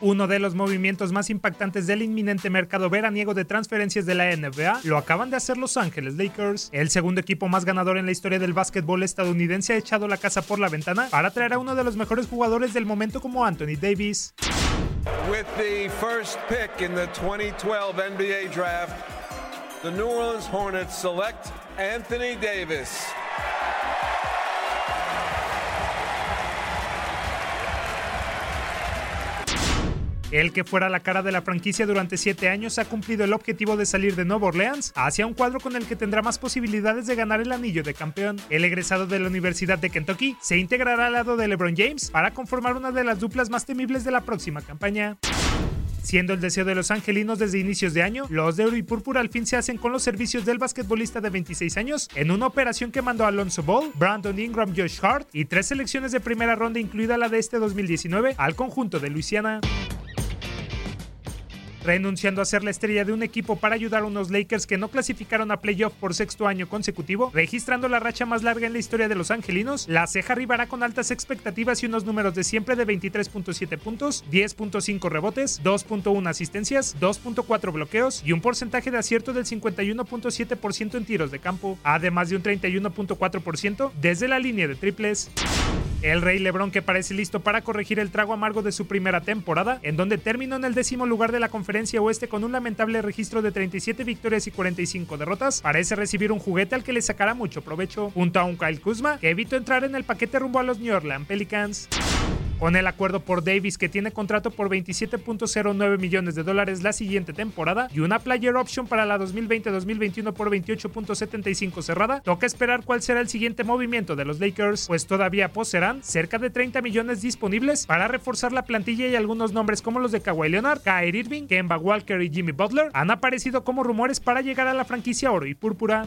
Uno de los movimientos más impactantes del inminente mercado veraniego de transferencias de la NBA lo acaban de hacer Los Ángeles Lakers. El segundo equipo más ganador en la historia del básquetbol estadounidense ha echado la casa por la ventana para traer a uno de los mejores jugadores del momento como Anthony Davis. Pick in the 2012 NBA Anthony Davis. El que fuera la cara de la franquicia durante 7 años ha cumplido el objetivo de salir de Nueva Orleans hacia un cuadro con el que tendrá más posibilidades de ganar el anillo de campeón. El egresado de la Universidad de Kentucky se integrará al lado de LeBron James para conformar una de las duplas más temibles de la próxima campaña. Siendo el deseo de los angelinos desde inicios de año, los de oro y púrpura al fin se hacen con los servicios del basquetbolista de 26 años en una operación que mandó Alonso Ball, Brandon Ingram, Josh Hart y tres selecciones de primera ronda, incluida la de este 2019, al conjunto de Luisiana renunciando a ser la estrella de un equipo para ayudar a unos Lakers que no clasificaron a playoff por sexto año consecutivo, registrando la racha más larga en la historia de los angelinos, la ceja arribará con altas expectativas y unos números de siempre de 23.7 puntos, 10.5 rebotes, 2.1 asistencias, 2.4 bloqueos y un porcentaje de acierto del 51.7% en tiros de campo, además de un 31.4% desde la línea de triples. El Rey Lebron que parece listo para corregir el trago amargo de su primera temporada, en donde terminó en el décimo lugar de la conferencia oeste con un lamentable registro de 37 victorias y 45 derrotas, parece recibir un juguete al que le sacará mucho provecho, junto a un Kyle Kuzma que evitó entrar en el paquete rumbo a los New Orleans Pelicans. Con el acuerdo por Davis que tiene contrato por 27.09 millones de dólares la siguiente temporada y una player option para la 2020-2021 por 28.75 cerrada, toca esperar cuál será el siguiente movimiento de los Lakers, pues todavía poseerán cerca de 30 millones disponibles para reforzar la plantilla y algunos nombres como los de Kawhi Leonard, Kyrie Irving, Kemba Walker y Jimmy Butler han aparecido como rumores para llegar a la franquicia oro y púrpura.